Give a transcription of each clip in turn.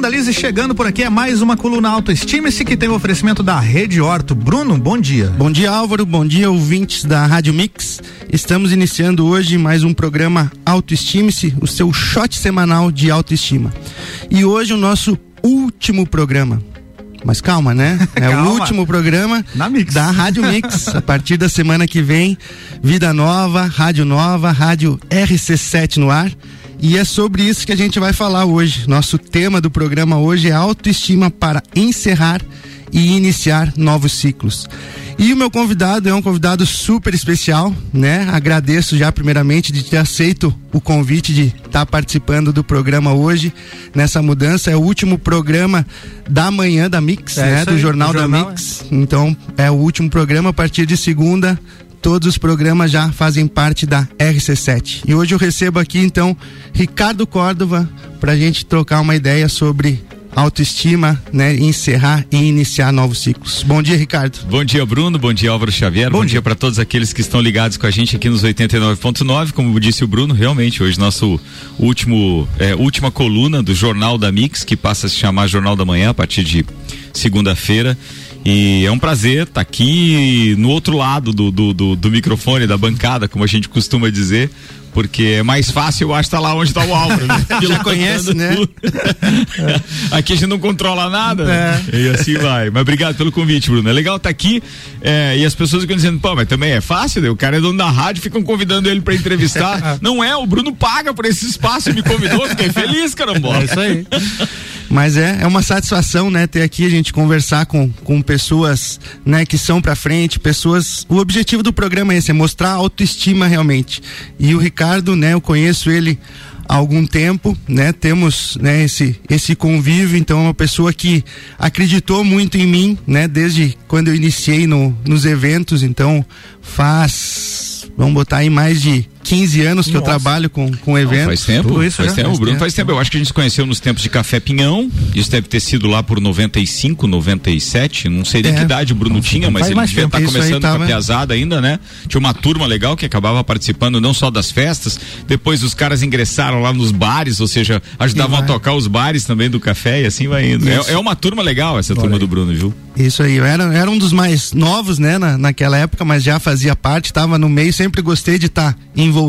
Brandalize chegando por aqui é mais uma coluna Autoestime-se que tem o oferecimento da Rede Horto. Bruno, bom dia. Bom dia, Álvaro. Bom dia, ouvintes da Rádio Mix. Estamos iniciando hoje mais um programa Autoestime-se, o seu shot semanal de autoestima. E hoje o nosso último programa. Mas calma, né? É calma. o último programa da Rádio Mix. A partir da semana que vem, vida nova, rádio nova, rádio RC7 no ar. E é sobre isso que a gente vai falar hoje. Nosso tema do programa hoje é autoestima para encerrar e iniciar novos ciclos. E o meu convidado é um convidado super especial, né? Agradeço já primeiramente de ter aceito o convite de estar tá participando do programa hoje nessa mudança. É o último programa da manhã da Mix, é né? Do aí, jornal, da jornal, Mix. É. Então é o último programa a partir de segunda todos os programas já fazem parte da RC7. E hoje eu recebo aqui então Ricardo Córdova para a gente trocar uma ideia sobre autoestima, né, encerrar e iniciar novos ciclos. Bom dia, Ricardo. Bom dia, Bruno. Bom dia, Álvaro Xavier. Bom, Bom dia, dia para todos aqueles que estão ligados com a gente aqui nos 89.9. Como disse o Bruno, realmente hoje nosso último é, última coluna do Jornal da Mix, que passa a se chamar Jornal da Manhã a partir de segunda-feira. E é um prazer estar tá aqui no outro lado do, do, do, do, microfone, da bancada, como a gente costuma dizer. Porque é mais fácil, eu acho, estar tá lá onde está o Álvaro. Né? Já conhece, né? aqui a gente não controla nada. Né? É. E assim vai. Mas obrigado pelo convite, Bruno. É legal estar tá aqui é, e as pessoas ficam dizendo, pô, mas também é fácil, né? o cara é dono da rádio, ficam convidando ele para entrevistar. não é, o Bruno paga por esse espaço e me convidou, fiquei feliz, caramba. É isso aí. Mas é, é uma satisfação, né, ter aqui a gente conversar com, com pessoas, né, que são para frente, pessoas. O objetivo do programa é esse, é mostrar autoestima realmente. E o Ricardo, né, eu conheço ele há algum tempo, né? Temos, né, esse esse convívio, então é uma pessoa que acreditou muito em mim, né, desde quando eu iniciei no, nos eventos, então faz vamos botar aí mais de 15 anos que Nossa. eu trabalho com, com eventos. Não, faz tempo, Tudo isso, faz tempo. Faz Bruno tempo. faz tempo. Eu acho que a gente se conheceu nos tempos de Café Pinhão. Isso deve ter sido lá por 95, 97. Não sei nem é. que idade o Bruno não, tinha, mas ele devia estar tá começando tava... com a piazada ainda, né? Tinha uma turma legal que acabava participando não só das festas, depois os caras ingressaram lá nos bares, ou seja, ajudavam a tocar os bares também do café e assim vai indo. É, é, uma turma legal essa turma do Bruno, viu? Isso aí, eu era, era um dos mais novos, né, na, naquela época, mas já fazia parte, estava no meio, sempre gostei de estar tá envolvido,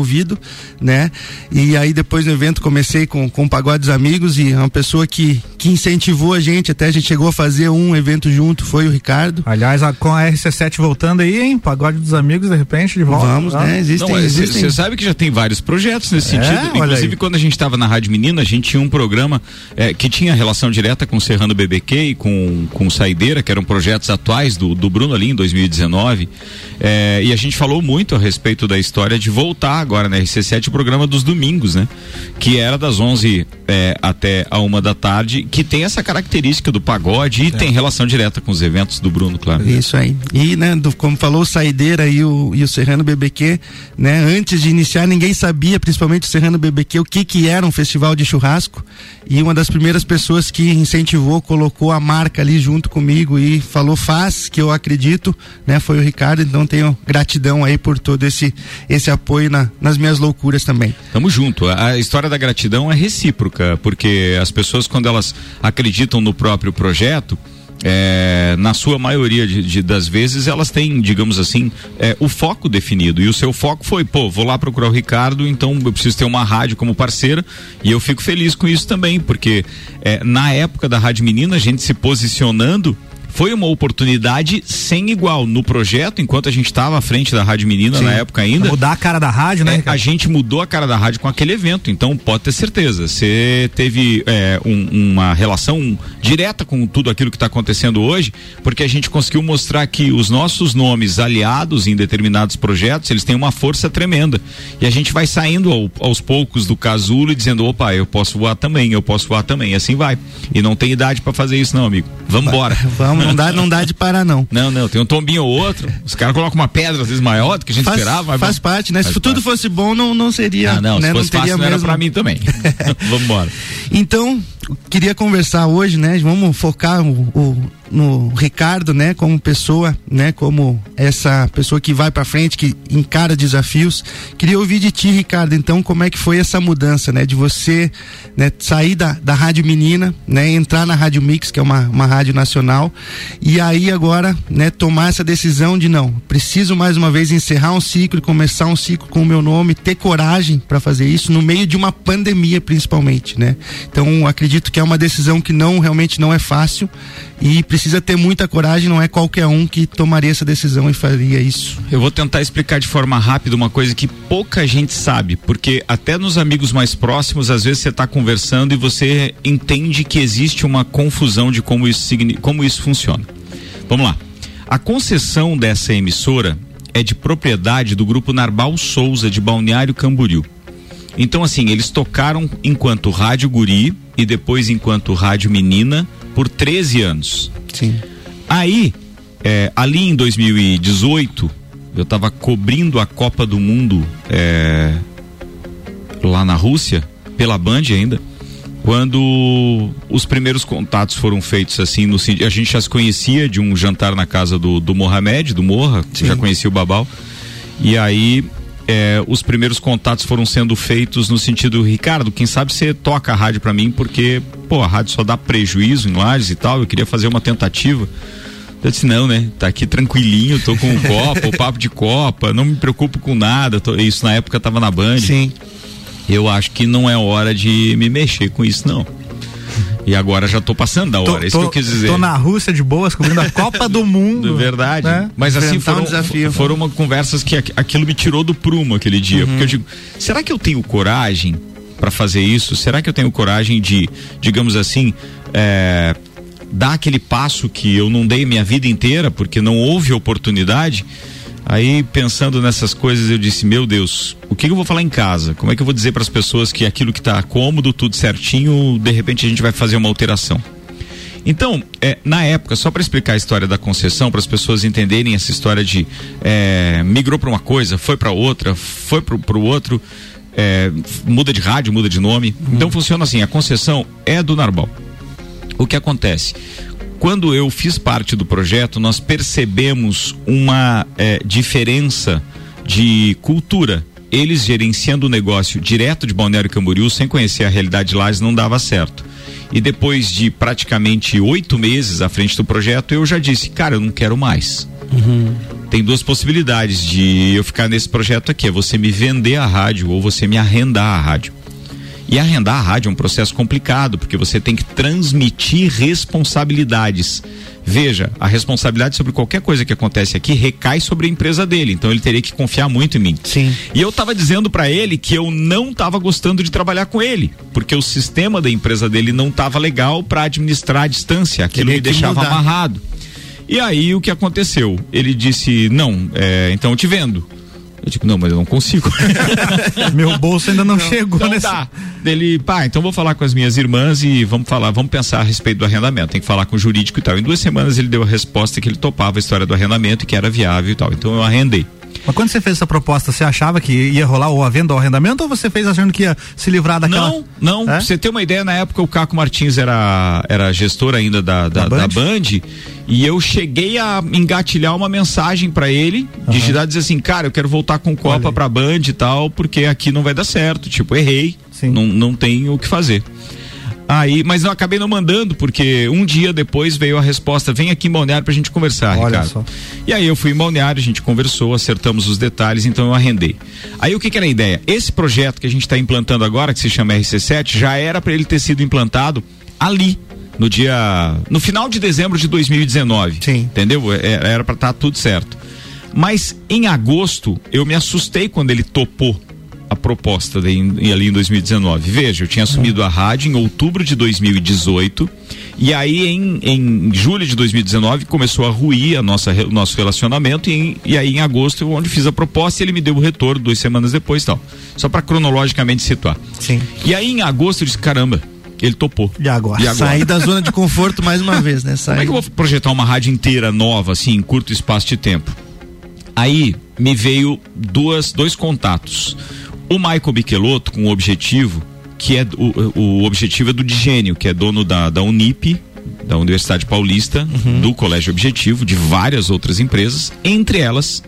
né? E aí depois do evento comecei com, com o Pagode dos Amigos e uma pessoa que, que incentivou a gente, até a gente chegou a fazer um evento junto, foi o Ricardo. Aliás, a, com a RC7 voltando aí, hein? Pagode dos Amigos, de repente, de volta. Vamos, né? Existem. Você sabe que já tem vários projetos nesse é, sentido. Inclusive, quando a gente estava na Rádio Menina, a gente tinha um programa é, que tinha relação direta com o Serrano BBQ e com, com Saideira, que eram projetos atuais do, do Bruno ali em 2019. É, e a gente falou muito a respeito da história de voltar agora na RC7 o programa dos domingos, né? Que era das 11 é, até a uma da tarde, que tem essa característica do pagode e é. tem relação direta com os eventos do Bruno, claro. Isso aí. E, né, do, como falou o Saideira e o, e o Serrano BBQ, né? Antes de iniciar, ninguém sabia, principalmente o Serrano BBQ, o que que era um festival de churrasco. E uma das primeiras pessoas que incentivou, colocou a marca ali junto comigo e falou faz, que eu acredito, né? Foi o Ricardo, então tenho gratidão aí por todo esse esse apoio na, nas minhas loucuras também. Tamo junto. A história da gratidão é recíproca, porque as pessoas quando elas acreditam no próprio projeto, é, na sua maioria de, de, das vezes elas têm, digamos assim, é, o foco definido. E o seu foco foi, pô, vou lá procurar o Ricardo, então eu preciso ter uma rádio como parceira. E eu fico feliz com isso também, porque é, na época da Rádio Menina, a gente se posicionando foi uma oportunidade sem igual no projeto, enquanto a gente estava à frente da Rádio Menina Sim. na época ainda. Mudar a cara da rádio, né? É, a gente mudou a cara da rádio com aquele evento, então pode ter certeza. Você teve é, um, uma relação direta com tudo aquilo que está acontecendo hoje, porque a gente conseguiu mostrar que os nossos nomes aliados em determinados projetos, eles têm uma força tremenda. E a gente vai saindo ao, aos poucos do casulo e dizendo, opa, eu posso voar também, eu posso voar também, e assim vai. E não tem idade para fazer isso não, amigo. Vamos embora. Vamos não dá, não dá de parar, não. Não, não, tem um tombinho ou outro. Os caras colocam uma pedra, às vezes, maior do que a gente faz, esperava. Faz parte, né? Faz se parte. tudo fosse bom, não, não seria. Ah, não, né? se fosse não fácil, não era pra mim também. Vamos embora. Então, queria conversar hoje, né? Vamos focar o, o no Ricardo, né, como pessoa, né, como essa pessoa que vai para frente, que encara desafios. Queria ouvir de ti, Ricardo, então, como é que foi essa mudança, né, de você, né, sair da, da Rádio Menina, né, entrar na Rádio Mix, que é uma, uma rádio nacional, e aí agora, né, tomar essa decisão de não, preciso mais uma vez encerrar um ciclo e começar um ciclo com o meu nome, ter coragem para fazer isso no meio de uma pandemia, principalmente, né? Então, acredito que é uma decisão que não realmente não é fácil e precisa ter muita coragem, não é qualquer um que tomaria essa decisão e faria isso. Eu vou tentar explicar de forma rápida uma coisa que pouca gente sabe, porque até nos amigos mais próximos, às vezes você está conversando e você entende que existe uma confusão de como isso, como isso funciona. Vamos lá. A concessão dessa emissora é de propriedade do grupo Narbal Souza de Balneário Camboriú. Então, assim, eles tocaram enquanto Rádio Guri e depois enquanto Rádio Menina por 13 anos. Sim. Aí, é, ali em 2018, eu estava cobrindo a Copa do Mundo é, lá na Rússia, pela Band ainda, quando os primeiros contatos foram feitos assim, no, a gente já se conhecia de um jantar na casa do, do Mohamed, do Morra, já conhecia o Babal, e aí é, os primeiros contatos foram sendo feitos no sentido, Ricardo, quem sabe você toca a rádio para mim, porque, pô, a rádio só dá prejuízo em lajes e tal, eu queria fazer uma tentativa. Eu disse, não, né? Tá aqui tranquilinho, tô com o copa, o papo de copa, não me preocupo com nada. Tô, isso na época tava na Band. Sim. Eu acho que não é hora de me mexer com isso, não. E agora já tô passando da hora, tô, isso que eu quis dizer. Tô na Rússia de boas, cobrindo a Copa do Mundo. Verdade. Né? Mas assim foram, um foram uma conversas que aquilo me tirou do prumo aquele dia. Uhum. Porque eu digo, será que eu tenho coragem para fazer isso? Será que eu tenho coragem de, digamos assim, é, dar aquele passo que eu não dei minha vida inteira porque não houve oportunidade? Aí, pensando nessas coisas, eu disse: Meu Deus, o que, eu vou falar em casa? Como é que eu vou dizer para as pessoas que aquilo que está cômodo, tudo certinho, de repente a gente vai fazer uma alteração? Então, é, na época, só para explicar a história da concessão, para as pessoas entenderem essa história de é, migrou para uma coisa, foi para outra, foi para o outro, é, muda de rádio, muda de nome. Uhum. Então funciona assim: a concessão é do Narbal. O que acontece? Quando eu fiz parte do projeto, nós percebemos uma é, diferença de cultura. Eles gerenciando o negócio direto de Balneário Camboriú, sem conhecer a realidade lá, não dava certo. E depois de praticamente oito meses à frente do projeto, eu já disse, cara, eu não quero mais. Uhum. Tem duas possibilidades de eu ficar nesse projeto aqui: é você me vender a rádio ou você me arrendar a rádio. E arrendar a rádio é um processo complicado, porque você tem que transmitir responsabilidades. Veja, a responsabilidade sobre qualquer coisa que acontece aqui recai sobre a empresa dele, então ele teria que confiar muito em mim. Sim. E eu estava dizendo para ele que eu não estava gostando de trabalhar com ele, porque o sistema da empresa dele não estava legal para administrar a distância, aquilo me deixava mudar. amarrado. E aí o que aconteceu? Ele disse: Não, é, então eu te vendo. Eu digo, não, mas eu não consigo. Meu bolso ainda não, não chegou então nesse... Tá. Ele, pá, então vou falar com as minhas irmãs e vamos falar, vamos pensar a respeito do arrendamento. Tem que falar com o jurídico e tal. Em duas semanas ele deu a resposta que ele topava a história do arrendamento e que era viável e tal. Então eu arrendei. Mas quando você fez essa proposta, você achava que ia rolar ou a venda ou arrendamento ou você fez achando que ia se livrar daquela? Não, não. É? Pra você ter uma ideia, na época o Caco Martins era, era gestor ainda da, da, da, Band? da Band e eu cheguei a engatilhar uma mensagem para ele, uhum. digitar dizer assim, cara, eu quero voltar com Copa pra Band e tal, porque aqui não vai dar certo. Tipo, errei. Sim. Não, não tem o que fazer. Aí, mas eu acabei não mandando, porque um dia depois veio a resposta: vem aqui em Balneário pra gente conversar, Olha Ricardo. Só. E aí eu fui em Balneário, a gente conversou, acertamos os detalhes, então eu arrendei. Aí o que, que era a ideia? Esse projeto que a gente está implantando agora, que se chama RC7, já era para ele ter sido implantado ali, no dia. no final de dezembro de 2019. Sim. Entendeu? É, era para estar tá tudo certo. Mas em agosto eu me assustei quando ele topou a proposta de, em, ali em 2019. Veja, eu tinha assumido a rádio em outubro de 2018 e aí em, em julho de 2019 começou a ruir a nossa, o nosso relacionamento e, em, e aí em agosto onde fiz a proposta e ele me deu o retorno duas semanas depois tal. Só para cronologicamente situar. Sim. E aí em agosto eu disse, caramba, ele topou. E agora? E agora? Sair da zona de conforto mais uma vez, né? Sair... Como é que eu vou projetar uma rádio inteira nova, assim, em curto espaço de tempo? Aí me veio duas, dois contatos. O Michael Michelotto, com o objetivo, que é o, o objetivo é do Digênio, que é dono da, da Unip, da Universidade Paulista, uhum. do Colégio Objetivo, de várias outras empresas, entre elas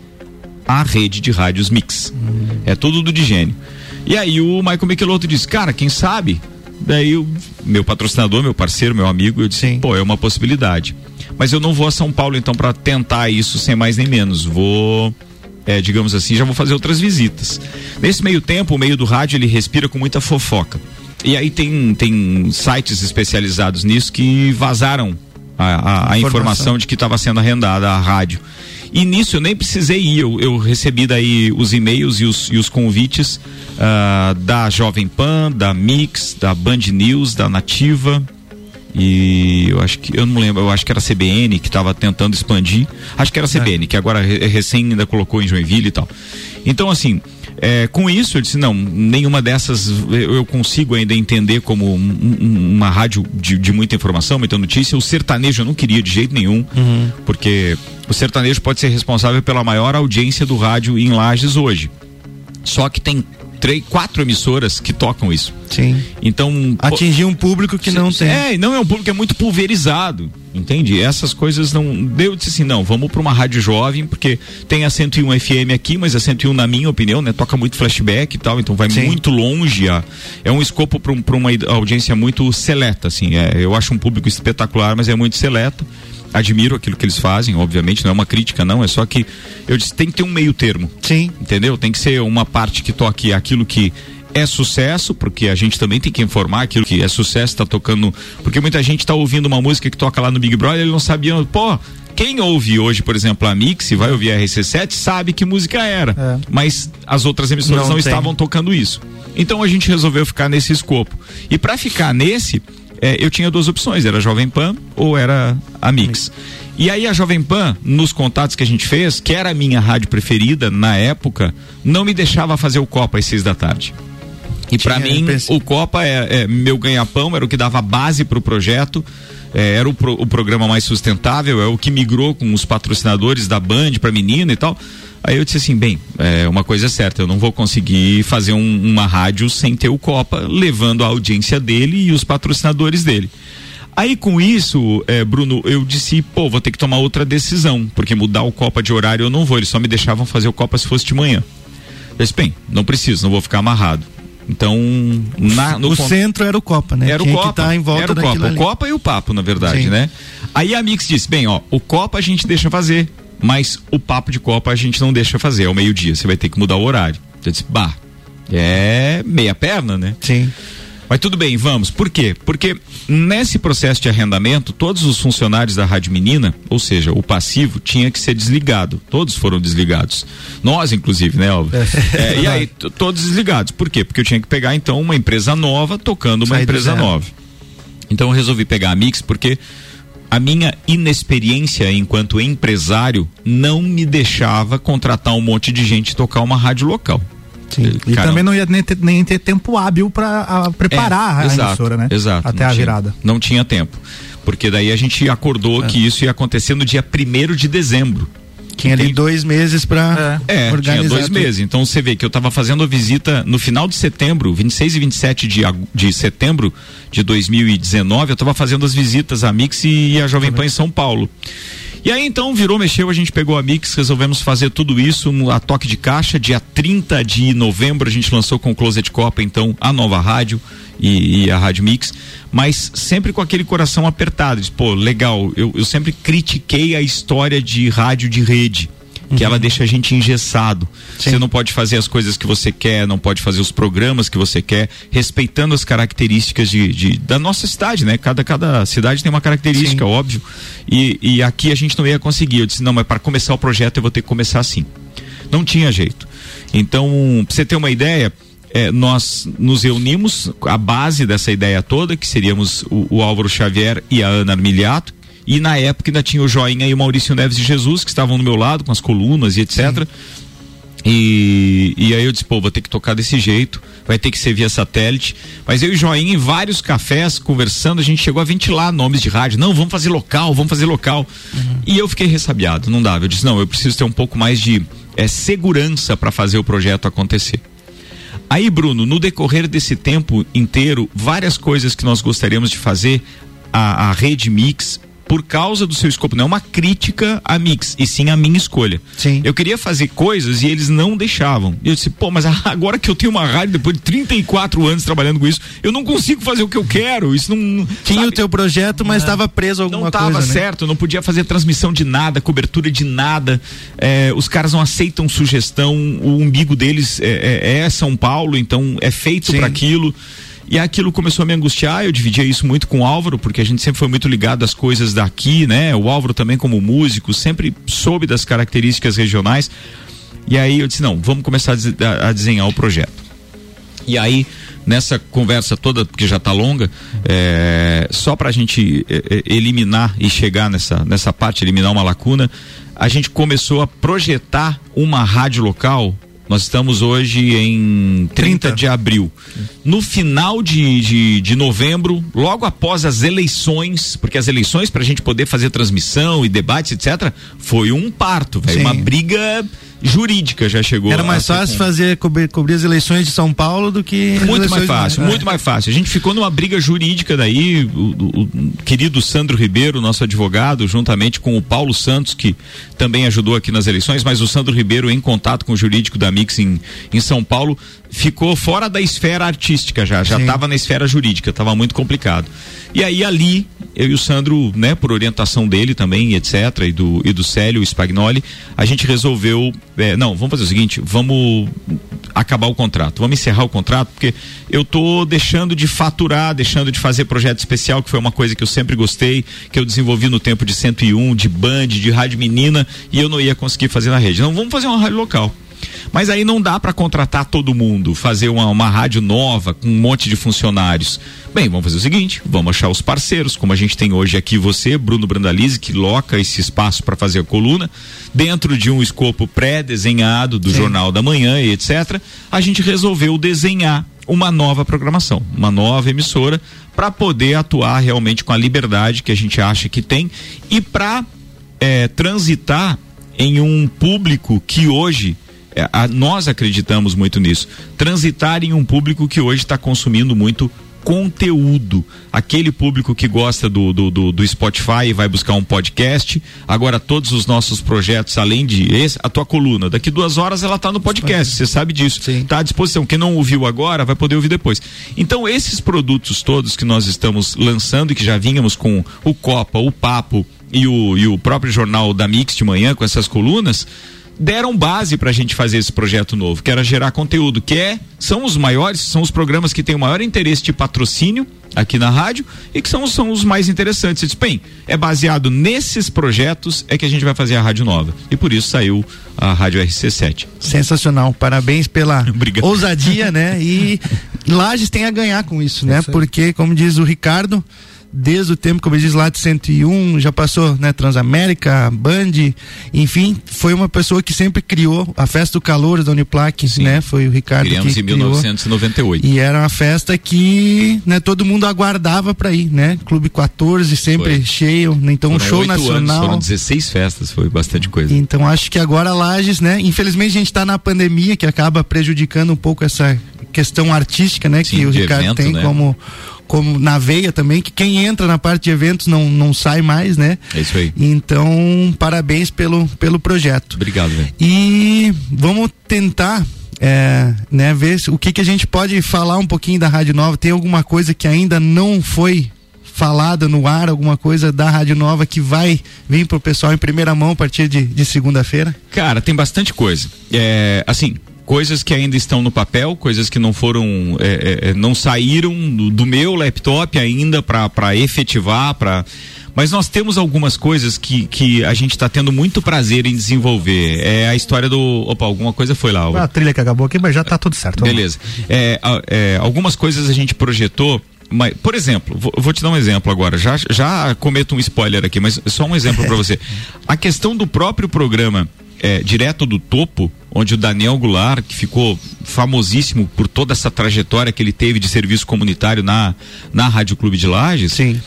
a rede de rádios Mix. Uhum. É tudo do Digênio. E aí o Michael Michelotto disse, cara, quem sabe? Daí o meu patrocinador, meu parceiro, meu amigo, eu disse, Sim. pô, é uma possibilidade. Mas eu não vou a São Paulo então para tentar isso sem mais nem menos. Vou é, digamos assim, já vou fazer outras visitas. Nesse meio tempo, o meio do rádio ele respira com muita fofoca. E aí tem, tem sites especializados nisso que vazaram a, a, a informação de que estava sendo arrendada a rádio. E nisso eu nem precisei ir, eu, eu recebi daí os e-mails e os, e os convites uh, da Jovem Pan, da Mix, da Band News, da Nativa, e eu acho que eu não lembro, eu acho que era a CBN que estava tentando expandir. Acho que era a CBN, é. que agora recém ainda colocou em Joinville e tal. Então, assim, é, com isso, eu disse: não, nenhuma dessas eu consigo ainda entender como um, um, uma rádio de, de, muita informação, muita notícia. O sertanejo eu não queria de jeito nenhum, uhum. porque o sertanejo pode ser responsável pela maior audiência do rádio em Lages hoje. Só que tem três, quatro emissoras que tocam isso. Sim. Então. Atingir um público que não tem. É, não é um público que é muito pulverizado. Entende? Essas coisas não. Deu disse assim: não, vamos para uma rádio jovem, porque tem a 101 FM aqui, mas a 101, na minha opinião, né, toca muito flashback e tal, então vai Sim. muito longe. A, é um escopo para um, uma audiência muito seleta, assim. É, eu acho um público espetacular, mas é muito seleta admiro aquilo que eles fazem, obviamente, não é uma crítica, não, é só que eu disse, tem que ter um meio termo. Sim. Entendeu? Tem que ser uma parte que toque aquilo que é sucesso, porque a gente também tem que informar aquilo que é sucesso, está tocando. Porque muita gente está ouvindo uma música que toca lá no Big Brother, ele não sabia, pô, quem ouve hoje, por exemplo, a Mix, vai ouvir a RC7, sabe que música era. É. Mas as outras emissoras não, não estavam tocando isso. Então a gente resolveu ficar nesse escopo. E para ficar nesse, é, eu tinha duas opções, era Jovem Pan ou era a Mix. E aí a Jovem Pan, nos contatos que a gente fez, que era a minha rádio preferida na época, não me deixava fazer o Copa às seis da tarde. E para mim, o Copa é, é meu ganha-pão, era o que dava base para o projeto. É, era o, pro, o programa mais sustentável, é o que migrou com os patrocinadores da Band para menina e tal. Aí eu disse assim, bem, é uma coisa é certa, eu não vou conseguir fazer um, uma rádio sem ter o Copa, levando a audiência dele e os patrocinadores dele. Aí com isso, é, Bruno, eu disse, pô, vou ter que tomar outra decisão, porque mudar o Copa de horário eu não vou, eles só me deixavam fazer o Copa se fosse de manhã. Eu disse, bem, não preciso, não vou ficar amarrado. Então, na, no o centro era o Copa, né? Era o Copa. Tá em volta era o Copa. O Copa e o Papo, na verdade, Sim. né? Aí a Mix disse: bem, ó, o Copa a gente deixa fazer mas o papo de Copa a gente não deixa fazer, ao meio-dia, você vai ter que mudar o horário. Eu disse, bah, é meia perna, né? Sim. Mas tudo bem, vamos. Por quê? Porque nesse processo de arrendamento, todos os funcionários da Rádio Menina, ou seja, o passivo, tinha que ser desligado. Todos foram desligados. Nós, inclusive, né, Alva? É. É, e aí, todos desligados. Por quê? Porque eu tinha que pegar, então, uma empresa nova tocando uma Sai empresa nova. Então eu resolvi pegar a Mix porque a minha inexperiência enquanto empresário não me deixava contratar um monte de gente e tocar uma rádio local. Sim. E Caramba. também não ia nem ter, nem ter tempo hábil para preparar é, a exato, emissora, né? Exato. Até a tinha, virada. Não tinha tempo. Porque daí a gente acordou é. que isso ia acontecer no dia primeiro de dezembro. Tinha ali dois meses para é, é tinha dois tudo. meses. Então você vê que eu estava fazendo a visita no final de setembro, 26 e 27 de, de setembro de 2019, eu estava fazendo as visitas à Mix e a Jovem Pan em São Paulo. E aí então virou, mexeu, a gente pegou a Mix, resolvemos fazer tudo isso a toque de caixa. Dia 30 de novembro a gente lançou com o Closet Copa, então, a nova rádio e, e, a Rádio Mix, mas sempre com aquele coração apertado. Diz, Pô, legal, eu, eu sempre critiquei a história de rádio de rede que uhum. ela deixa a gente engessado. Sim. Você não pode fazer as coisas que você quer, não pode fazer os programas que você quer, respeitando as características de, de da nossa cidade, né? Cada, cada cidade tem uma característica, Sim. óbvio. E, e aqui a gente não ia conseguir. Eu disse, não, mas para começar o projeto eu vou ter que começar assim. Não tinha jeito. Então, pra você ter uma ideia, é, nós nos reunimos, a base dessa ideia toda, que seríamos o, o Álvaro Xavier e a Ana Armiliato, e na época ainda tinha o Joinha e o Maurício Neves de Jesus, que estavam no meu lado, com as colunas e etc. E, e aí eu disse, pô, vou ter que tocar desse jeito, vai ter que ser via satélite. Mas eu e Joinha, em vários cafés, conversando, a gente chegou a ventilar nomes de rádio. Não, vamos fazer local, vamos fazer local. Uhum. E eu fiquei ressabiado, não dava. Eu disse, não, eu preciso ter um pouco mais de é, segurança para fazer o projeto acontecer. Aí, Bruno, no decorrer desse tempo inteiro, várias coisas que nós gostaríamos de fazer, a, a rede Mix por causa do seu escopo, não é uma crítica a Mix, e sim a minha escolha. Sim. Eu queria fazer coisas e eles não deixavam. E eu disse, pô, mas agora que eu tenho uma rádio, depois de 34 anos trabalhando com isso, eu não consigo fazer o que eu quero. Isso não. Tinha sabe? o teu projeto, mas estava preso a alguma coisa. Não estava né? certo, não podia fazer transmissão de nada, cobertura de nada. É, os caras não aceitam sugestão, o umbigo deles é, é, é São Paulo, então é feito para aquilo. E aquilo começou a me angustiar, eu dividia isso muito com o Álvaro, porque a gente sempre foi muito ligado às coisas daqui, né? O Álvaro também como músico, sempre soube das características regionais. E aí eu disse, não, vamos começar a, desenhar o projeto. E aí, nessa conversa toda, porque já está longa, é, só para a gente é, eliminar e chegar nessa, nessa parte, eliminar uma lacuna, a gente começou a projetar uma rádio local nós estamos hoje em 30, 30. de abril. No final de, de, de, novembro, logo após as eleições, porque as eleições, para a gente poder fazer transmissão e debates, etc., foi um parto, velho. Uma briga jurídica já chegou. Era mais fácil fazer cobrir, cobrir, as eleições de São Paulo do que muito mais fácil, de... muito é. mais fácil. A gente ficou numa briga jurídica daí, o, o, o, querido Sandro Ribeiro, nosso advogado, juntamente com o Paulo Santos que também ajudou aqui nas eleições, mas o Sandro Ribeiro em contato com o jurídico da Mix em, em São Paulo ficou fora da esfera artística já, já estava na esfera jurídica, estava muito complicado. E aí ali eu e o Sandro, né, por orientação dele também, etc, e do e do Célio Spagnoli, a gente resolveu é, não, vamos fazer o seguinte, vamos acabar o contrato, vamos encerrar o contrato, porque eu tô deixando de faturar, deixando de fazer projeto especial, que foi uma coisa que eu sempre gostei, que eu desenvolvi no tempo de 101, de Band, de Rádio Menina, e eu não ia conseguir fazer na rede. Então vamos fazer uma rádio local. Mas aí não dá para contratar todo mundo, fazer uma, uma rádio nova com um monte de funcionários. Bem, vamos fazer o seguinte: vamos achar os parceiros, como a gente tem hoje aqui você, Bruno Brandalize, que loca esse espaço para fazer a coluna, dentro de um escopo pré-desenhado do Sim. Jornal da Manhã e etc. A gente resolveu desenhar uma nova programação, uma nova emissora para poder atuar realmente com a liberdade que a gente acha que tem e para é, transitar em um público que hoje é, a, nós acreditamos muito nisso. Transitar em um público que hoje está consumindo muito conteúdo. Aquele público que gosta do, do, do, do, Spotify e vai buscar um podcast. Agora, todos os nossos projetos, além de esse, a tua coluna, daqui duas horas ela está no podcast, você sabe disso. Está à disposição. Quem não ouviu agora vai poder ouvir depois. Então, esses produtos todos que nós estamos lançando e que já vínhamos com o Copa, o Papo e o, e o próprio jornal da Mix de manhã com essas colunas deram base para a gente fazer esse projeto novo, que era gerar conteúdo, que é são os maiores, são os programas que têm o maior interesse de patrocínio aqui na rádio e que são, são os mais interessantes. Diz, bem, é baseado nesses projetos é que a gente vai fazer a rádio nova. E por isso saiu a Rádio RC7. Sensacional. Parabéns pela ousadia, né? E Lages tem a ganhar com isso, né? Porque, como diz o Ricardo, desde o tempo, como eu disse, lá de 101, já passou, né, Transamérica, Band, enfim, foi uma pessoa que sempre criou a festa do calor da Uniplac, Sim. né? Foi o Ricardo Criamos que em 1998. Criou. E era uma festa que, né, todo mundo aguardava para ir, né? Clube 14 sempre foi. cheio, né? então foram um show nacional. Anos, foram 16 festas, foi bastante coisa. Então acho que agora Lages, né? Infelizmente a gente está na pandemia que acaba prejudicando um pouco essa questão artística, né, Sim, que o Ricardo evento, tem né? como como na veia também, que quem entra na parte de eventos não, não sai mais, né? É isso aí. Então, parabéns pelo, pelo projeto. Obrigado, velho. E vamos tentar é, né, ver o que, que a gente pode falar um pouquinho da Rádio Nova. Tem alguma coisa que ainda não foi falada no ar, alguma coisa da Rádio Nova que vai vir pro pessoal em primeira mão a partir de, de segunda-feira? Cara, tem bastante coisa. É, assim, coisas que ainda estão no papel, coisas que não foram, é, é, é não saíram do, do, meu laptop ainda para efetivar, para mas nós temos algumas coisas que, que a gente está tendo muito prazer em desenvolver. É a história do. Opa, alguma coisa foi lá. A trilha que acabou aqui, mas já está tudo certo. Beleza. É, é, algumas coisas a gente projetou. Mas, por exemplo, vou, vou, te dar um exemplo agora. Já, já cometo um spoiler aqui, mas só um exemplo para você. A questão do próprio programa é, direto do topo, onde o Daniel Goulart, que ficou famosíssimo por toda essa trajetória que ele teve de serviço comunitário na, na Rádio Clube de Lages, Sim.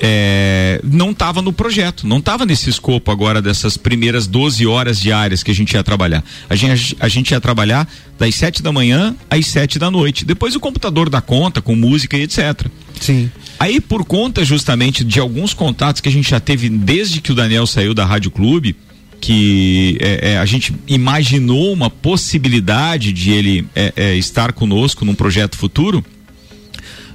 é, não estava no projeto, não estava nesse escopo agora dessas primeiras 12 horas diárias que a gente ia trabalhar. A gente, a gente ia trabalhar das 7 da manhã às 7 da noite. Depois o computador dá conta com música e etc. Sim. Aí, por conta justamente de alguns contatos que a gente já teve desde que o Daniel saiu da Rádio Clube, que é, é, a gente imaginou uma possibilidade de ele é, é estar conosco num projeto futuro.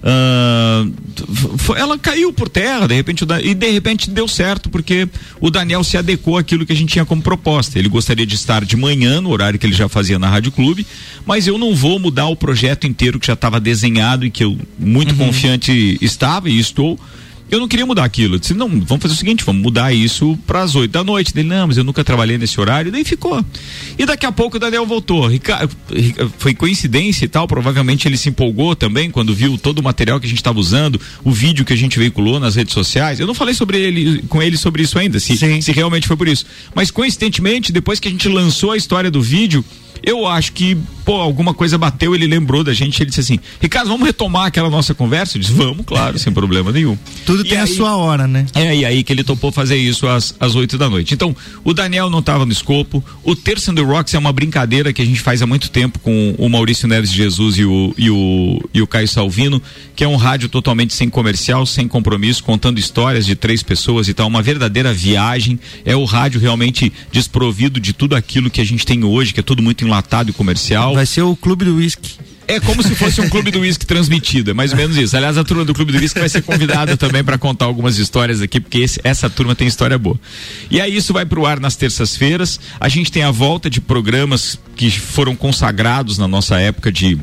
Uh, ela caiu por terra, de repente, e de repente deu certo, porque o Daniel se adequou àquilo que a gente tinha como proposta. Ele gostaria de estar de manhã, no horário que ele já fazia na Rádio Clube, mas eu não vou mudar o projeto inteiro que já estava desenhado e que eu muito uhum. confiante estava e estou eu não queria mudar aquilo. Eu disse, não, vamos fazer o seguinte, vamos mudar isso para as oito da noite. Dele, não, mas eu nunca trabalhei nesse horário, daí ficou. E daqui a pouco o Daniel voltou. Ricardo, foi coincidência e tal, provavelmente ele se empolgou também quando viu todo o material que a gente estava usando, o vídeo que a gente veiculou nas redes sociais. Eu não falei sobre ele com ele sobre isso ainda, se, se realmente foi por isso. Mas coincidentemente, depois que a gente lançou a história do vídeo, eu acho que, pô, alguma coisa bateu, ele lembrou da gente, ele disse assim, Ricardo, vamos retomar aquela nossa conversa? Eu disse, vamos, claro, sem problema nenhum. Tudo e tem aí, a sua hora, né? É, e aí que ele topou fazer isso às, às 8 da noite. Então, o Daniel não estava no escopo, o Terça the Rocks é uma brincadeira que a gente faz há muito tempo com o Maurício Neves de Jesus e o, e o, e o Caio Salvino, que é um rádio totalmente sem comercial, sem compromisso, contando histórias de três pessoas e tal, uma verdadeira viagem. É o rádio realmente desprovido de tudo aquilo que a gente tem hoje, que é tudo muito enlatado e comercial. Vai ser o clube do whisky. É como se fosse um clube do uísque transmitido, é mais ou menos isso. Aliás, a turma do clube do uísque vai ser convidada também para contar algumas histórias aqui, porque esse, essa turma tem história boa. E aí isso vai pro ar nas terças-feiras. A gente tem a volta de programas que foram consagrados na nossa época de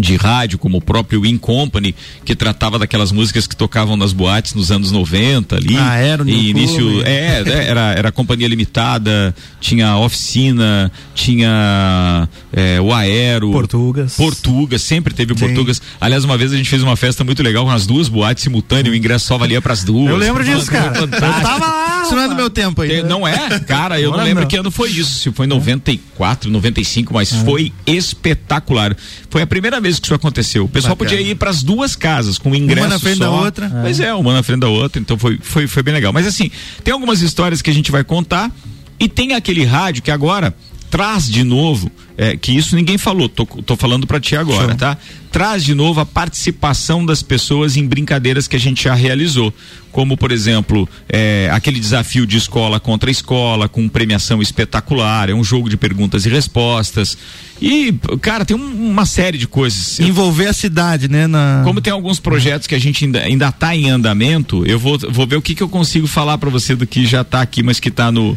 de rádio, como o próprio In Company, que tratava daquelas músicas que tocavam nas boates nos anos 90 ali. Ah, era o e início, é, é, era, era companhia limitada, tinha oficina, tinha é, o Aero. Portugas. Portugas, sempre teve o Portugas. Aliás, uma vez a gente fez uma festa muito legal com as duas boates simultâneas, o ingresso só valia para as duas. Eu lembro disso, cara. Eu tava lá. Isso não é do meu tempo aí. Não é? Cara, eu não lembro não. que ano foi isso, se foi 94, 95, mas é. foi espetacular. Foi a primeira vez que isso aconteceu. O pessoal Bacana. podia ir para as duas casas com ingresso uma na frente só. da outra. Mas é. é, uma na frente da outra, então foi, foi, foi bem legal. Mas assim, tem algumas histórias que a gente vai contar e tem aquele rádio que agora traz de novo, é, que isso ninguém falou, tô, tô falando para ti agora, Show. tá? Traz de novo a participação das pessoas em brincadeiras que a gente já realizou. Como, por exemplo, é, aquele desafio de escola contra escola, com premiação espetacular, é um jogo de perguntas e respostas. E, cara, tem um, uma série de coisas. Envolver a cidade, né? Na... Como tem alguns projetos que a gente ainda, ainda tá em andamento, eu vou, vou ver o que, que eu consigo falar para você do que já tá aqui, mas que tá no,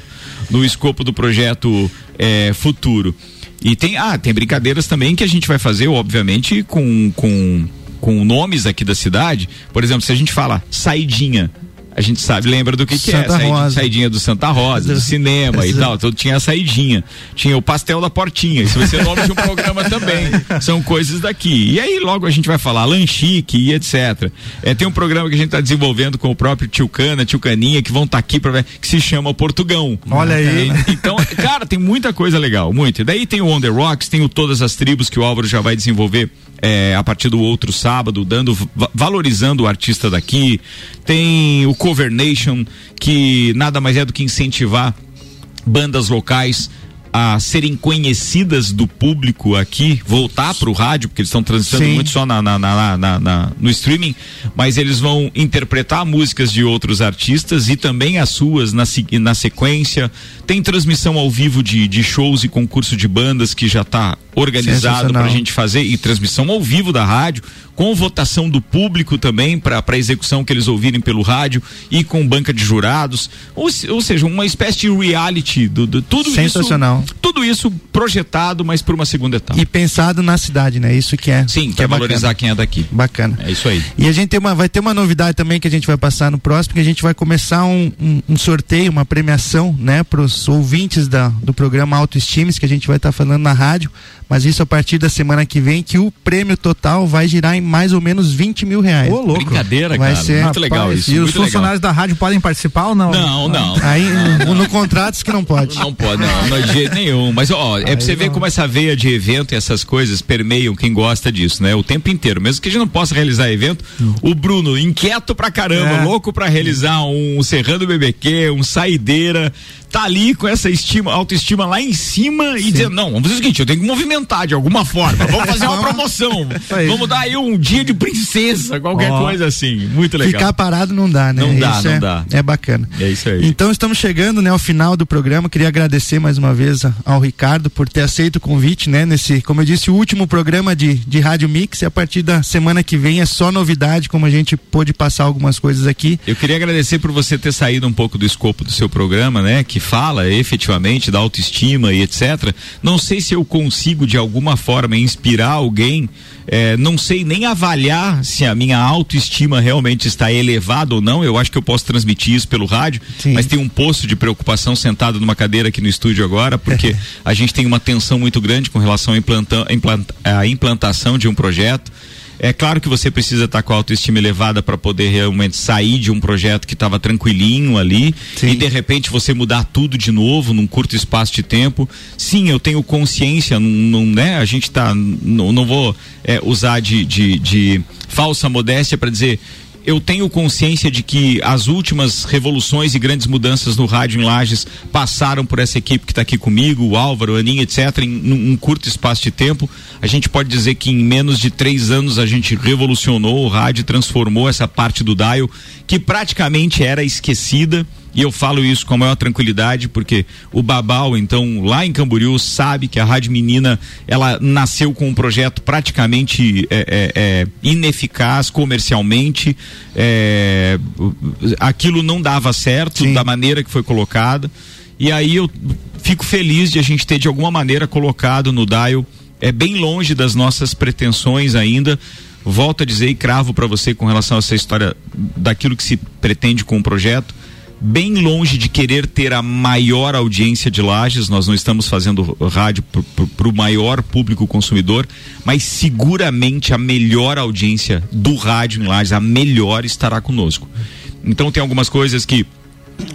no escopo do projeto é, futuro. E tem, ah, tem brincadeiras também que a gente vai fazer, obviamente, com, com, com nomes aqui da cidade. Por exemplo, se a gente fala saidinha, a gente sabe, lembra do que, que é, saidinha, saidinha, do Santa Rosa, do cinema e tal, então tinha a saidinha, tinha o pastel da portinha, isso vai ser o nome de um programa também, são coisas daqui, e aí logo a gente vai falar lanchique e etc, é, tem um programa que a gente está desenvolvendo com o próprio Tio Cana, Tio Caninha, que vão estar tá aqui para ver, que se chama Portugão. Olha aí. É, então, cara, tem muita coisa legal, muito, e daí tem o On The Rocks, tem o Todas as Tribos, que o Álvaro já vai desenvolver é, a partir do outro sábado, dando valorizando o artista daqui. Tem o Cover Nation, que nada mais é do que incentivar bandas locais a serem conhecidas do público aqui, voltar para o rádio, porque eles estão transitando Sim. muito só na, na, na, na, no streaming, mas eles vão interpretar músicas de outros artistas e também as suas na, na sequência. Tem transmissão ao vivo de, de shows e concurso de bandas que já está organizado para a gente fazer e transmissão ao vivo da rádio com votação do público também para a execução que eles ouvirem pelo rádio e com banca de jurados, ou, ou seja, uma espécie de reality do, do tudo Sensacional. Tudo isso projetado, mas por uma segunda etapa. E pensado na cidade, né? Isso que é. Sim, que é valorizar bacana. quem é daqui. Bacana. É isso aí. E a gente tem uma, vai ter uma novidade também que a gente vai passar no próximo, que a gente vai começar um, um, um sorteio, uma premiação, né, para os ouvintes da, do programa Autoestimes, que a gente vai estar tá falando na rádio, mas isso a partir da semana que vem, que o prêmio total vai girar em mais ou menos 20 mil reais. Ô, louco. Brincadeira, vai cara. Ser, muito legal isso. E os funcionários legal. da rádio podem participar ou não? Não, não. Aí no, no contrato que não pode. Não pode, não, não de jeito nenhum. Mas ó, é pra você ver como essa veia de evento e essas coisas permeiam quem gosta disso, né? O tempo inteiro. Mesmo que a gente não possa realizar evento, hum. o Bruno, inquieto pra caramba, é. louco pra realizar um Serrando BBQ, um Saideira, tá ali com essa estima, autoestima lá em cima Sim. e dizendo, não, vamos fazer o seguinte, eu tenho que movimentar de alguma forma, vamos fazer uma promoção, vamos dar aí um dia de princesa, qualquer oh. coisa assim, muito legal. Ficar parado não dá, né? Não dá, isso não é, dá. É bacana. É isso aí. Então estamos chegando, né, ao final do programa, queria agradecer mais uma vez ao Ricardo por ter aceito o convite, né, nesse, como eu disse, o último programa de, de Rádio Mix e a partir da semana que vem é só novidade, como a gente pôde passar algumas coisas aqui. Eu queria agradecer por você ter saído um pouco do escopo do seu programa, né, que fala efetivamente da autoestima e etc. Não sei se eu consigo de alguma forma inspirar alguém, é, não sei nem avaliar se a minha autoestima realmente está elevada ou não. Eu acho que eu posso transmitir isso pelo rádio, Sim. mas tem um poço de preocupação sentado numa cadeira aqui no estúdio agora, porque a gente tem uma tensão muito grande com relação à implanta, implanta, implantação de um projeto. É claro que você precisa estar com a autoestima elevada para poder realmente sair de um projeto que estava tranquilinho ali Sim. e de repente você mudar tudo de novo num curto espaço de tempo. Sim, eu tenho consciência, não, né? A gente tá, não, não vou é, usar de, de, de falsa modéstia para dizer eu tenho consciência de que as últimas revoluções e grandes mudanças no rádio em Lages passaram por essa equipe que está aqui comigo, o Álvaro, a Aninha, etc., em um curto espaço de tempo. A gente pode dizer que em menos de três anos a gente revolucionou o rádio, transformou essa parte do dial que praticamente era esquecida e eu falo isso com a maior tranquilidade, porque o Babal, então, lá em Camboriú, sabe que a Rádio Menina, ela nasceu com um projeto praticamente é, é, é, ineficaz comercialmente. É, aquilo não dava certo Sim. da maneira que foi colocada. E aí eu fico feliz de a gente ter, de alguma maneira, colocado no Dial, é bem longe das nossas pretensões ainda volto a dizer e cravo para você com relação a essa história daquilo que se pretende com o projeto bem longe de querer ter a maior audiência de lajes, nós não estamos fazendo rádio para o maior público consumidor, mas seguramente a melhor audiência do rádio em lajes, a melhor estará conosco. Então tem algumas coisas que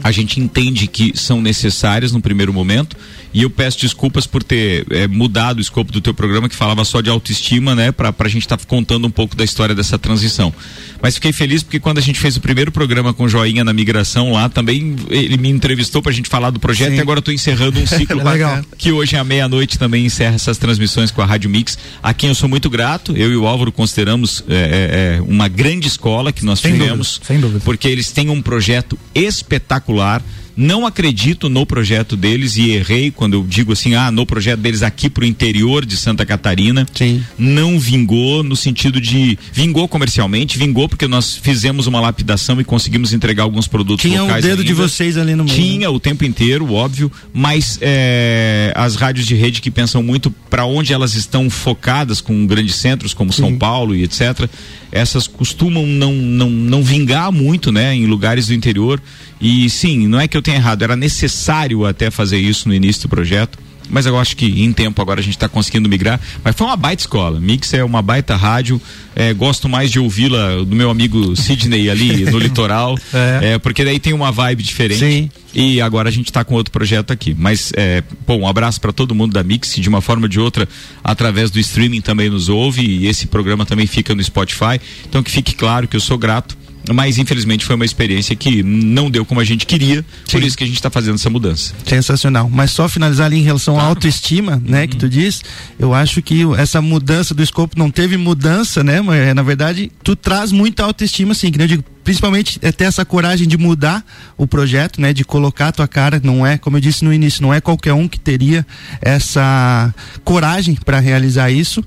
a gente entende que são necessárias no primeiro momento e eu peço desculpas por ter é, mudado o escopo do teu programa que falava só de autoestima, né? Pra, pra gente estar tá contando um pouco da história dessa transição. Mas fiquei feliz porque quando a gente fez o primeiro programa com Joinha na migração lá, também ele me entrevistou pra gente falar do projeto Sim. e agora eu tô encerrando um ciclo Legal. que hoje à meia-noite também encerra essas transmissões com a Rádio Mix, a quem eu sou muito grato. Eu e o Álvaro consideramos é, é, uma grande escola que nós sem tivemos. Dúvida, sem dúvida. Porque eles têm um projeto espetacular não acredito no projeto deles e errei quando eu digo assim, ah, no projeto deles aqui pro interior de Santa Catarina. Sim. Não vingou no sentido de vingou comercialmente, vingou porque nós fizemos uma lapidação e conseguimos entregar alguns produtos Tinha locais. Tinha o dedo ainda. de vocês ali no meio. Tinha o tempo inteiro, óbvio, mas é, as rádios de rede que pensam muito para onde elas estão focadas com grandes centros como Sim. São Paulo e etc. Essas costumam não, não, não vingar muito, né, em lugares do interior. E sim, não é que eu tenha errado, era necessário até fazer isso no início do projeto mas eu acho que em tempo agora a gente está conseguindo migrar. Mas foi uma baita escola. Mix é uma baita rádio. É, gosto mais de ouvi-la do meu amigo Sidney ali no litoral. É. é. porque daí tem uma vibe diferente. Sim. E agora a gente está com outro projeto aqui. Mas, é, bom, um abraço para todo mundo da Mix, de uma forma ou de outra, através do streaming também nos ouve. E esse programa também fica no Spotify. Então que fique claro que eu sou grato mas infelizmente foi uma experiência que não deu como a gente queria, Sim. por isso que a gente está fazendo essa mudança. Sensacional. Mas só finalizar ali em relação à autoestima, né, uhum. que tu diz, eu acho que essa mudança do escopo não teve mudança, né, mas na verdade tu traz muita autoestima, sim, que eu digo, principalmente é ter essa coragem de mudar o projeto, né, de colocar a tua cara, não é, como eu disse no início, não é qualquer um que teria essa coragem para realizar isso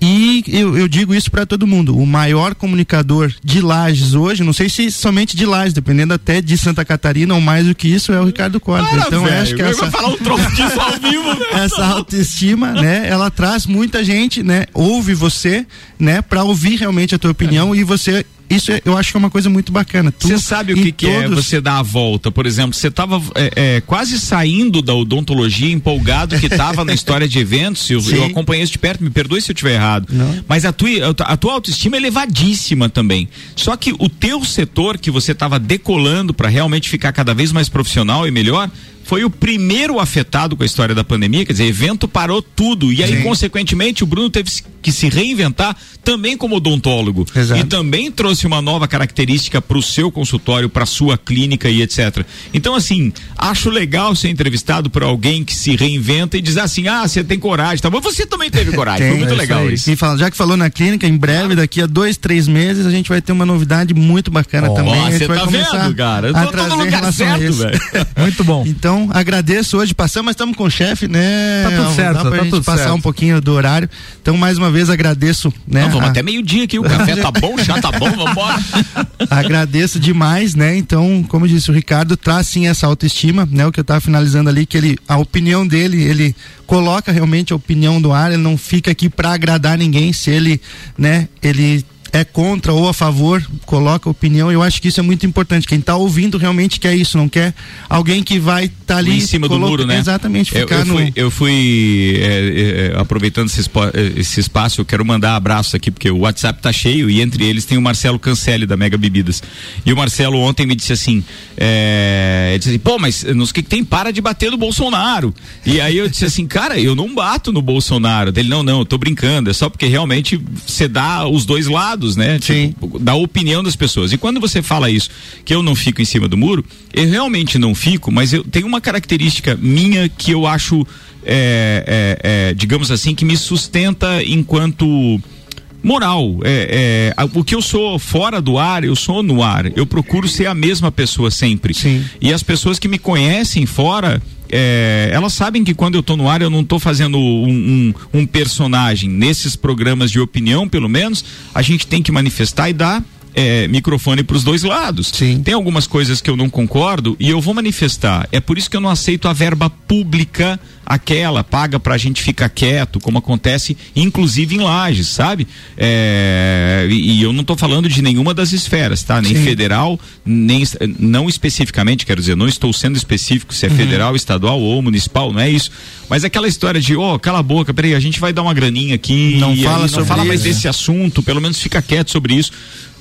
e eu, eu digo isso para todo mundo. O maior comunicador de Lages hoje, não sei se somente de Lages, dependendo até de Santa Catarina ou mais do que isso, é o Ricardo Costa. então velho, acho que essa, falar um troço disso ao vivo, essa autoestima, né? Ela traz muita gente, né? Ouve você, né? Para ouvir realmente a tua opinião é. e você isso é, eu acho que é uma coisa muito bacana. Você sabe o que, que é você dar a volta? Por exemplo, você estava é, é, quase saindo da odontologia, empolgado que estava na história de eventos. Eu, eu, acompanhei isso de perto, me perdoe se eu estiver errado. Não. Mas a tua, a tua autoestima é elevadíssima também. Só que o teu setor que você estava decolando para realmente ficar cada vez mais profissional e melhor, foi o primeiro afetado com a história da pandemia, quer dizer, evento parou tudo. E aí, Sim. consequentemente, o Bruno teve que se reinventar também como odontólogo. Exato. E também trouxe uma nova característica para o seu consultório, para sua clínica e etc. Então, assim, acho legal ser entrevistado por alguém que se reinventa e diz assim: ah, você tem coragem, tá bom? Você também teve coragem. Tem, foi muito é legal isso. isso. E já que falou na clínica, em breve, daqui a dois, três meses, a gente vai ter uma novidade muito bacana oh, também. Você tá vendo, cara? Eu tô, no lugar certo, velho. muito bom. Então, então, agradeço hoje, passamos, mas estamos com o chefe, né? Tá tudo certo, dá pra tá gente passar certo. um pouquinho do horário. Então, mais uma vez, agradeço, né? Não, vamos a... até meio-dia aqui, o café tá bom, o chá tá bom, vambora. agradeço demais, né? Então, como disse o Ricardo, traz sim essa autoestima, né? O que eu tava finalizando ali, que ele, a opinião dele, ele coloca realmente a opinião do ar, ele não fica aqui para agradar ninguém, se ele, né, ele é contra ou a favor, coloca opinião. Eu acho que isso é muito importante. Quem está ouvindo realmente quer isso, não quer alguém que vai estar tá ali em cima coloca, do muro, né? Exatamente. Ficar eu, eu fui, eu fui é, é, aproveitando esse, esse, espaço, eu quero mandar abraços aqui porque o WhatsApp tá cheio e entre eles tem o Marcelo Cancelli da Mega Bebidas. E o Marcelo ontem me disse assim, é, ele disse assim, pô, mas nos que tem para de bater no Bolsonaro. E aí eu disse assim, cara, eu não bato no Bolsonaro. Ele não, não, eu tô brincando, é só porque realmente você dá os dois lados dados, né? Tipo, da opinião das pessoas. E quando você fala isso, que eu não fico em cima do muro, eu realmente não fico, mas eu tenho uma característica minha que eu acho, é, é, é, digamos assim, que me sustenta enquanto moral. É, é, o que eu sou fora do ar, eu sou no ar. Eu procuro ser a mesma pessoa sempre. Sim. E as pessoas que me conhecem fora, é, elas sabem que quando eu estou no ar eu não estou fazendo um, um, um, personagem. Nesses programas de opinião, pelo menos, a gente tem que manifestar e dar é, microfone para os dois lados. Sim. Tem algumas coisas que eu não concordo e eu vou manifestar. É por isso que eu não aceito a verba pública aquela paga para a gente ficar quieto, como acontece inclusive em lajes, sabe? É, e, e, eu não estou falando de nenhuma das esferas, tá? Nem Sim. federal, nem não especificamente, quero dizer, não estou sendo específico se é uhum. federal, estadual ou municipal, não é isso. Mas aquela história de, ó, oh, cala a boca, peraí, a gente vai dar uma graninha aqui, não fala, não fala mais desse assunto, pelo menos fica quieto sobre isso.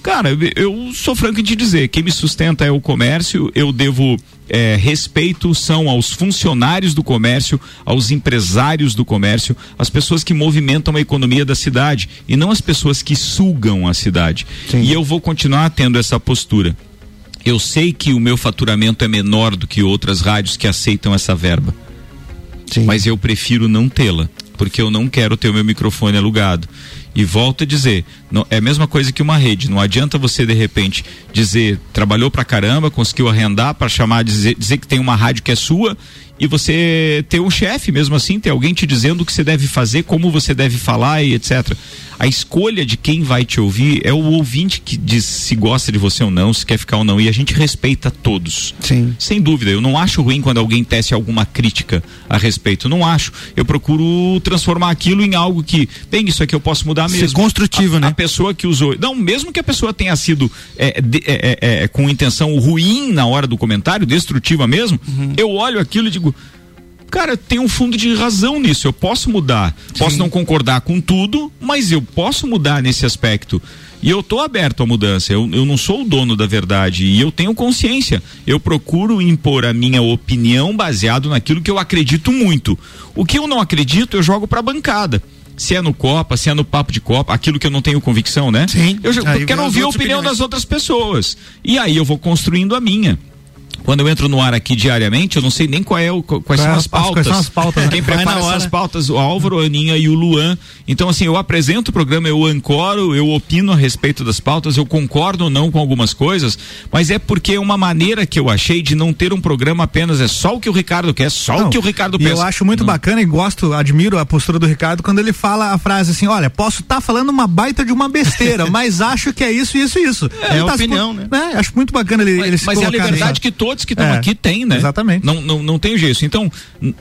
Cara, eu sou franco em te dizer, quem me sustenta é o comércio, eu devo é, respeito são aos funcionários do comércio, aos empresários do comércio, as pessoas que movimentam a economia da cidade e não as pessoas que sugam a cidade. Sim. E eu vou continuar tendo essa postura. Eu sei que o meu faturamento é menor do que outras rádios que aceitam essa verba. Sim. Mas eu prefiro não tê-la, porque eu não quero ter o meu microfone alugado. E volto a dizer, não, é a mesma coisa que uma rede. Não adianta você de repente dizer trabalhou pra caramba, conseguiu arrendar para chamar dizer, dizer que tem uma rádio que é sua e você ter um chefe mesmo assim, ter alguém te dizendo o que você deve fazer, como você deve falar e etc. A escolha de quem vai te ouvir é o ouvinte que diz se gosta de você ou não, se quer ficar ou não. E a gente respeita todos. Sim. Sem dúvida. Eu não acho ruim quando alguém tece alguma crítica a respeito. Não acho. Eu procuro transformar aquilo em algo que, bem, isso aqui eu posso mudar mesmo. Ser construtivo, a, né? A pessoa que usou. Não, mesmo que a pessoa tenha sido é, de, é, é, é com intenção ruim na hora do comentário, destrutiva mesmo, uhum. eu olho aquilo e digo cara, tem um fundo de razão nisso. Eu posso mudar. Sim. Posso não concordar com tudo, mas eu posso mudar nesse aspecto. E eu estou aberto à mudança. Eu, eu não sou o dono da verdade. E eu tenho consciência. Eu procuro impor a minha opinião baseado naquilo que eu acredito muito. O que eu não acredito, eu jogo para a bancada se é no Copa, se é no Papo de Copa, aquilo que eu não tenho convicção, né? Sim. Eu, eu quero ouvir a opinião opiniões. das outras pessoas. E aí eu vou construindo a minha quando eu entro no ar aqui diariamente, eu não sei nem qual é o, quais, são as pautas. Quais são as pautas? Né? Quem prepara essas pautas, o Álvaro, a Aninha e o Luan. Então, assim, eu apresento o programa, eu ancoro, eu opino a respeito das pautas, eu concordo ou não com algumas coisas, mas é porque é uma maneira que eu achei de não ter um programa apenas é só o que o Ricardo quer, só não, o que o Ricardo pensa. Eu acho muito não. bacana e gosto, admiro a postura do Ricardo quando ele fala a frase assim: olha, posso estar tá falando uma baita de uma besteira, mas acho que é isso, isso, isso. É, é a opinião, né? É, acho muito bacana ele, mas, ele se Mas é a liberdade que todos todos que estão é, aqui têm, né? Exatamente. Não, não, não tem jeito. Então,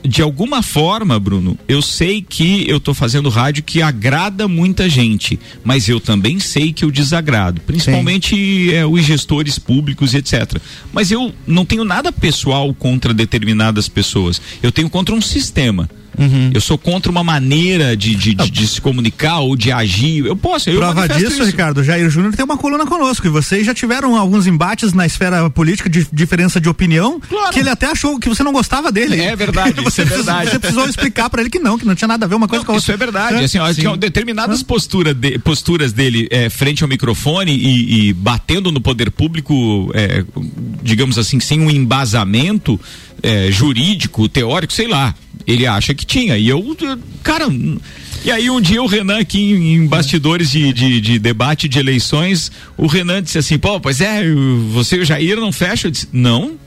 de alguma forma, Bruno, eu sei que eu estou fazendo rádio que agrada muita gente, mas eu também sei que eu desagrado, principalmente é, os gestores públicos, etc. Mas eu não tenho nada pessoal contra determinadas pessoas. Eu tenho contra um sistema. Uhum. Eu sou contra uma maneira de, de, de, de, se comunicar ou de agir. Eu posso. Eu Prova disso, isso. Ricardo, Jair Júnior tem uma coluna conosco e vocês já tiveram alguns embates na esfera política de diferença de opinião claro. que ele até achou que você não gostava dele. É verdade, você, é verdade. Você precisou explicar para ele que não, que não tinha nada a ver uma coisa não, com a outra. Isso é verdade. É? Assim, ó, tinha determinadas postura de, posturas dele é, frente ao microfone e, e batendo no poder público, é, digamos assim, sem um embasamento é, jurídico, teórico, sei lá. Ele acha que tinha. E eu, cara. E aí um dia o Renan aqui em, em bastidores de, de, de, debate de eleições, o Renan disse assim, pô, pois é, você e o Jair não fecham? Eu disse, não,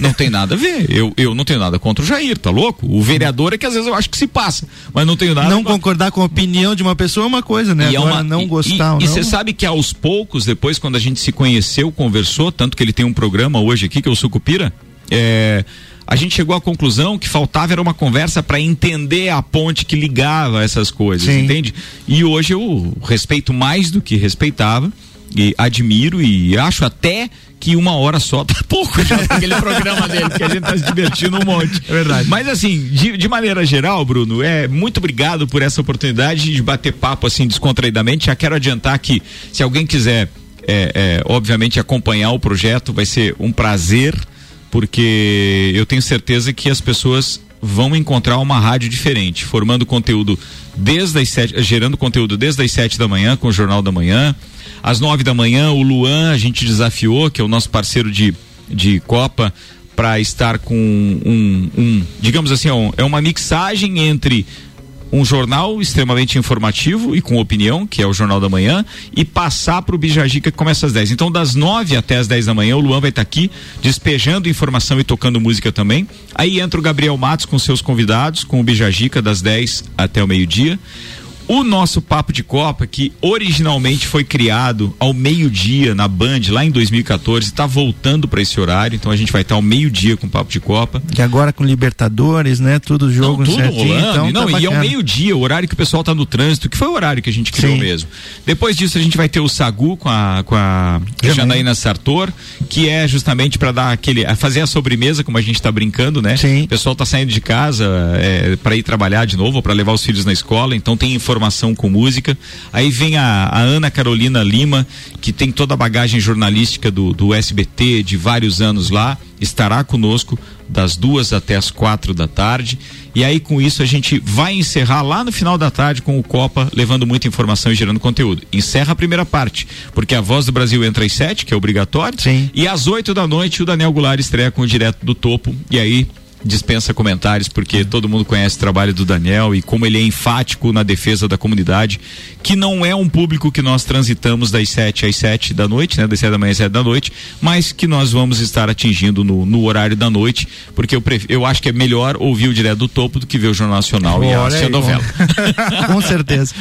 não tem nada a ver. Eu, eu não tenho nada contra o Jair, tá louco? O vereador é que às vezes eu acho que se passa, mas não tenho nada. Não concordar com a opinião de uma pessoa é uma coisa, né? E é Agora, é uma, não gostar. E você sabe que aos poucos, depois, quando a gente se conheceu, conversou, tanto que ele tem um programa hoje aqui, que é o Sucupira, é a gente chegou à conclusão que faltava era uma conversa para entender a ponte que ligava essas coisas, Sim. entende? E hoje eu respeito mais do que respeitava e admiro e acho até que uma hora só tá pouco já aquele programa dele, que a gente tá se divertindo um monte. É verdade. Mas assim, de, de, maneira geral, Bruno, é muito obrigado por essa oportunidade de bater papo assim descontraidamente. Já quero adiantar que se alguém quiser, é, é, obviamente, acompanhar o projeto, vai ser um prazer porque eu tenho certeza que as pessoas vão encontrar uma rádio diferente, formando conteúdo desde as sete, gerando conteúdo desde as sete da manhã com o Jornal da Manhã. Às nove da manhã, o Luan, a gente desafiou, que é o nosso parceiro de, de Copa, para estar com um, um digamos assim, é uma mixagem entre um jornal extremamente informativo e com opinião, que é o Jornal da Manhã, e passar para o Bijagica que começa às 10. Então, das 9 até as 10 da manhã, o Luan vai estar tá aqui despejando informação e tocando música também. Aí entra o Gabriel Matos com seus convidados, com o Bijagica das 10 até o meio-dia. O nosso Papo de Copa, que originalmente foi criado ao meio-dia na Band, lá em 2014, está voltando para esse horário. Então a gente vai estar ao meio-dia com o Papo de Copa. E agora com Libertadores, né? Tudo jogo não, tudo certinho, rolando. Então, não, tá e ao meio-dia, o horário que o pessoal está no trânsito, que foi o horário que a gente criou Sim. mesmo. Depois disso, a gente vai ter o Sagu com a, com a Janaína Sartor, que é justamente para dar aquele. fazer a sobremesa, como a gente está brincando, né? Sim. O pessoal está saindo de casa é, para ir trabalhar de novo, para levar os filhos na escola. Então tem informação informação com música. Aí vem a, a, Ana Carolina Lima, que tem toda a bagagem jornalística do, do SBT de vários anos lá, estará conosco das duas até as quatro da tarde. E aí, com isso, a gente vai encerrar lá no final da tarde com o Copa, levando muita informação e gerando conteúdo. Encerra a primeira parte, porque a Voz do Brasil entra às sete, que é obrigatório. Sim. E às oito da noite, o Daniel Goulart estreia com o Direto do Topo. E aí, dispensa comentários, porque todo mundo conhece o trabalho do Daniel e como ele é enfático na defesa da comunidade, que não é um público que nós transitamos das 7 às 7 da noite, né? Das 7 da manhã às 7 da noite, mas que nós vamos estar atingindo no, no horário da noite, porque eu, pref... eu acho que é melhor ouvir o direto do topo do que ver o Jornal Nacional e a, a novela. Com certeza.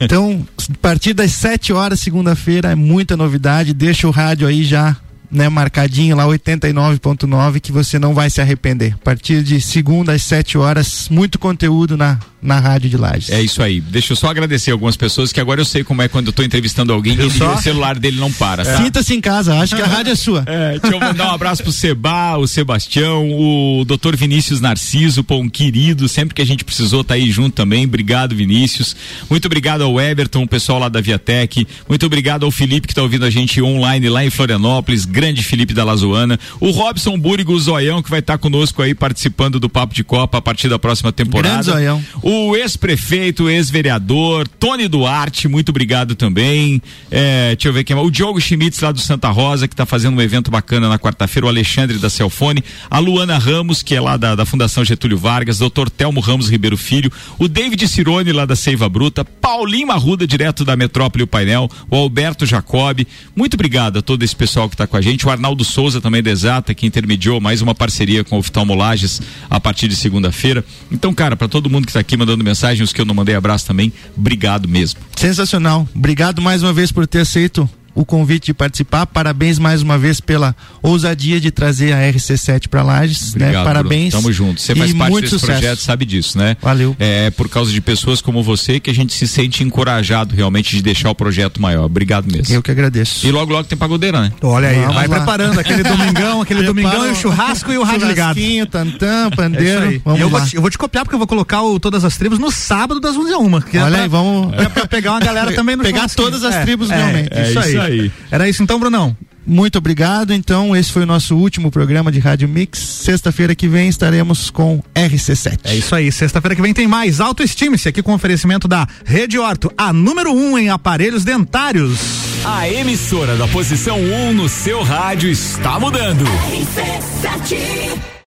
Então, a partir das 7 horas, segunda-feira, é muita novidade. Deixa o rádio aí já né, marcadinho lá 89.9 que você não vai se arrepender. A partir de segunda às 7 horas, muito conteúdo na na rádio de Lages. É isso aí. Deixa eu só agradecer algumas pessoas que agora eu sei como é quando eu tô entrevistando alguém e o celular dele não para. Tá? Sinta-se em casa, acho que a rádio é sua. É, deixa eu mandar um abraço pro Seba, o Sebastião, o doutor Vinícius Narciso, pô, um querido, sempre que a gente precisou tá aí junto também. Obrigado, Vinícius. Muito obrigado ao Everton, o pessoal lá da Viatec. Muito obrigado ao Felipe que tá ouvindo a gente online lá em Florianópolis, grande Felipe da Lazoana. O Robson Búrigo, o Zoião, que vai estar tá conosco aí participando do Papo de Copa a partir da próxima temporada. Grande Zoião. O ex-prefeito, ex-vereador, Tony Duarte, muito obrigado também. É, deixa eu ver quem é. O Diogo Schmitz lá do Santa Rosa, que está fazendo um evento bacana na quarta-feira, o Alexandre da Celfone, a Luana Ramos, que é lá da, da Fundação Getúlio Vargas, doutor Telmo Ramos Ribeiro Filho, o David Cirone lá da Seiva Bruta, Paulinho Arruda, direto da Metrópole o Painel, o Alberto Jacob. Muito obrigado a todo esse pessoal que está com a gente. O Arnaldo Souza também da Exata, que intermediou mais uma parceria com o Oftalmolages a partir de segunda-feira. Então, cara, para todo mundo que está aqui mandando mensagem, os que eu não mandei abraço também, obrigado mesmo. Sensacional. Obrigado mais uma vez por ter aceito o convite de participar. Parabéns mais uma vez pela ousadia de trazer a RC7 para Lages, né? Parabéns. Bruno. Tamo junto. Você faz parte desse sucesso. projeto, sabe disso, né? Valeu. É por causa de pessoas como você que a gente se sente encorajado realmente de deixar o projeto maior. Obrigado mesmo. Eu que agradeço. E logo logo tem pagodeira, né? Olha aí, Vamos vai lá. preparando aquele domingão, aquele domingão e o churrasco e o rádio ligado. tantã, pandeiro. É Vamos eu, vou te, eu vou te copiar porque eu vou colocar o, todas as tribos no sábado das 11 a 1. Olha é pra, aí, vamos é pra pegar uma galera também no Pegar todas as é, tribos é, realmente. É, isso, isso aí. Aí. Era isso então, Brunão? Muito obrigado. Então, esse foi o nosso último programa de Rádio Mix. Sexta-feira que vem estaremos com RC7. É isso aí. Sexta-feira que vem tem mais. Autoestime-se aqui com oferecimento da Rede Horto, a número 1 um em aparelhos dentários. A emissora da posição 1 um no seu rádio está mudando. RC7.